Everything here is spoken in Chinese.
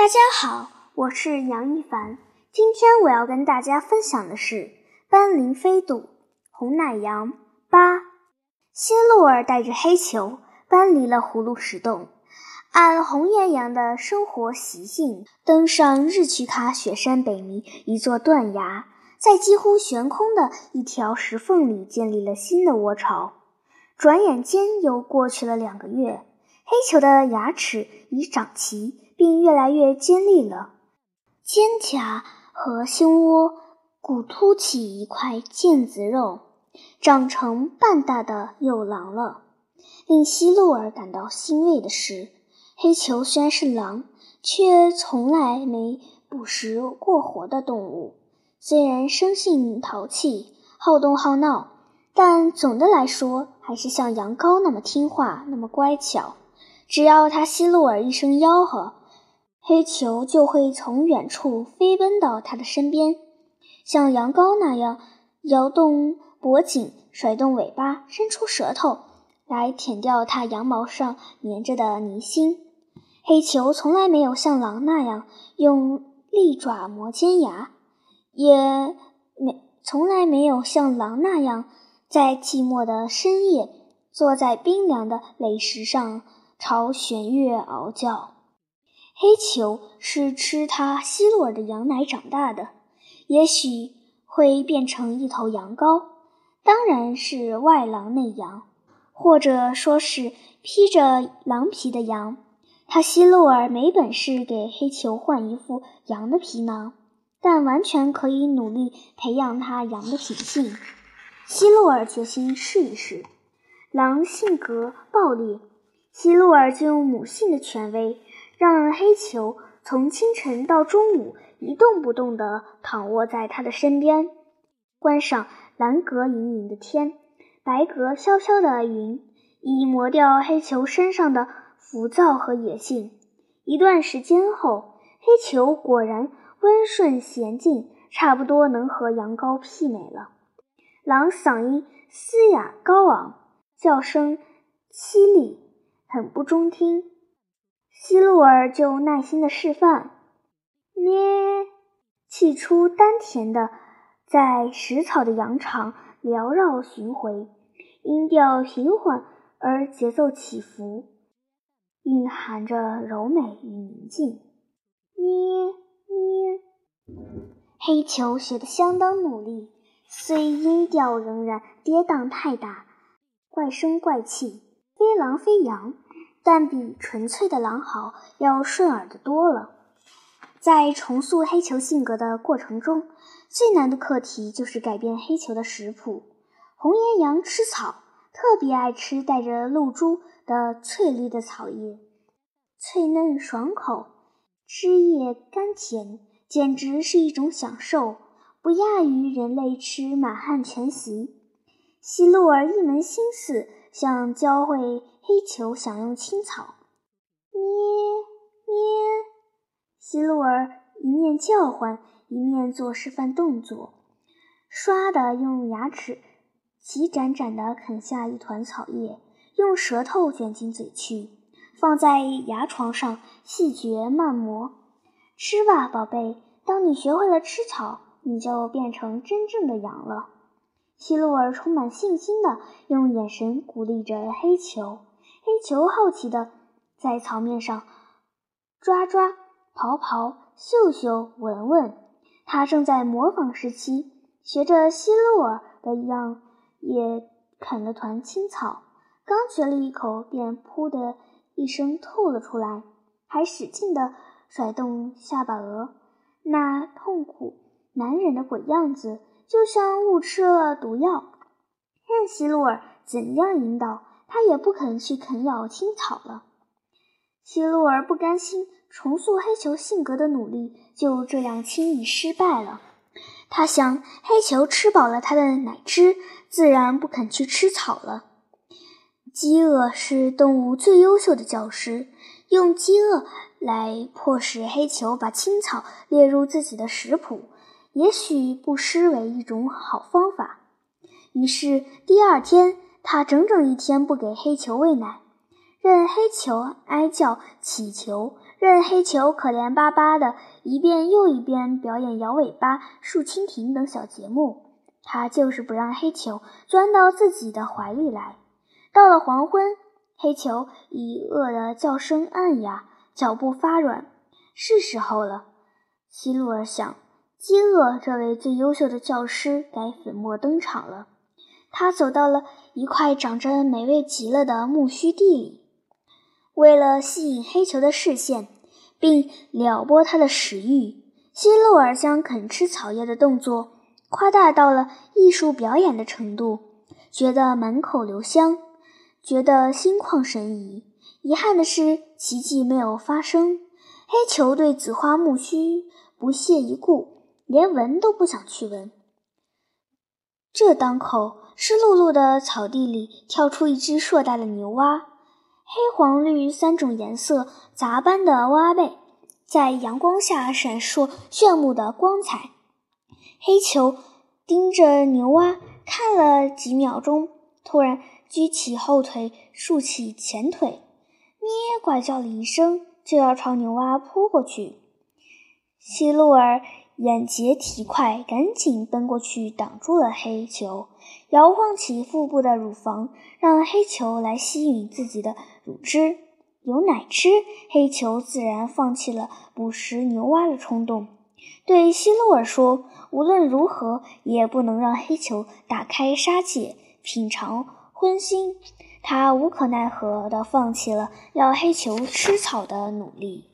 大家好，我是杨一凡。今天我要跟大家分享的是斑羚飞渡红奶羊八。希洛尔带着黑球搬离了葫芦石洞，按红岩羊的生活习性，登上日曲卡雪山北面一座断崖，在几乎悬空的一条石缝里建立了新的窝巢。转眼间又过去了两个月，黑球的牙齿已长齐。并越来越尖利了，肩胛和胸窝骨凸起一块腱子肉，长成半大的幼狼了。令希洛尔感到欣慰的是，黑球虽然是狼，却从来没捕食过活的动物。虽然生性淘气、好动好闹，但总的来说还是像羊羔那么听话、那么乖巧。只要他希洛尔一声吆喝，黑球就会从远处飞奔到他的身边，像羊羔那样摇动脖颈、甩动尾巴、伸出舌头来舔掉它羊毛上粘着的泥腥。黑球从来没有像狼那样用利爪磨尖牙，也没从来没有像狼那样在寂寞的深夜坐在冰凉的垒石上朝弦月嗷叫。黑球是吃他希洛尔的羊奶长大的，也许会变成一头羊羔，当然是外狼内羊，或者说是披着狼皮的羊。他希洛尔没本事给黑球换一副羊的皮囊，但完全可以努力培养他羊的品性。希洛尔决心试一试。狼性格暴烈，希洛尔就用母性的权威。让黑球从清晨到中午一动不动地躺卧在他的身边，观赏蓝格隐隐的天，白格飘飘的云，以磨掉黑球身上的浮躁和野性。一段时间后，黑球果然温顺娴静，差不多能和羊羔媲美了。狼嗓音嘶哑高昂，叫声凄厉，很不中听。希洛尔就耐心的示范，咩，气出丹田的，在食草的羊肠缭绕巡回，音调平缓而节奏起伏，蕴含着柔美与宁静。咩咩，黑球学得相当努力，虽音调仍然跌宕太大，怪声怪气，非狼非羊。但比纯粹的狼嚎要顺耳的多了。在重塑黑球性格的过程中，最难的课题就是改变黑球的食谱。红岩羊吃草，特别爱吃带着露珠的翠绿的草叶，脆嫩爽口，汁液甘甜，简直是一种享受，不亚于人类吃满汉全席。希洛尔一门心思想教会。黑球享用青草，咩咩。希洛尔一面叫唤，一面做示范动作，唰的用牙齿齐展展地啃下一团草叶，用舌头卷进嘴去，放在牙床上细嚼慢磨。吃吧，宝贝，当你学会了吃草，你就变成真正的羊了。希洛尔充满信心地用眼神鼓励着黑球。黑球好奇地在草面上抓抓、刨刨、嗅嗅、闻闻，他正在模仿时期，学着希洛尔的样，也啃了团青草，刚嚼了一口，便噗的一声吐了出来，还使劲地甩动下巴额，那痛苦难忍的鬼样子，就像误吃了毒药。任希洛尔怎样引导。他也不肯去啃咬青草了。希洛尔不甘心重塑黑球性格的努力就这样轻易失败了。他想，黑球吃饱了他的奶汁，自然不肯去吃草了。饥饿是动物最优秀的教师，用饥饿来迫使黑球把青草列入自己的食谱，也许不失为一种好方法。于是第二天。他整整一天不给黑球喂奶，任黑球哀叫乞求，任黑球可怜巴巴的一遍又一遍表演摇尾巴、竖蜻蜓等小节目，他就是不让黑球钻到自己的怀里来。到了黄昏，黑球已饿得叫声暗哑，脚步发软，是时候了。希洛尔想，饥饿这位最优秀的教师该粉墨登场了。他走到了一块长着美味极了的苜蓿地里。为了吸引黑球的视线，并撩拨他的食欲，希洛尔将啃吃草叶的动作夸大到了艺术表演的程度，觉得满口留香，觉得心旷神怡。遗憾的是，奇迹没有发生。黑球对紫花苜蓿不屑一顾，连闻都不想去闻。这当口，湿漉漉的草地里跳出一只硕大的牛蛙。黑、黄、绿三种颜色杂斑的蛙背，在阳光下闪烁炫目的光彩。黑球盯着牛蛙看了几秒钟，突然举起后腿，竖起前腿，咩怪叫了一声，就要朝牛蛙扑过去。希洛尔。眼疾体快，赶紧奔过去挡住了黑球，摇晃起腹部的乳房，让黑球来吸引自己的乳汁。有奶吃，黑球自然放弃了捕食牛蛙的冲动。对希洛尔说：“无论如何也不能让黑球打开杀戒，品尝荤腥。”他无可奈何地放弃了要黑球吃草的努力。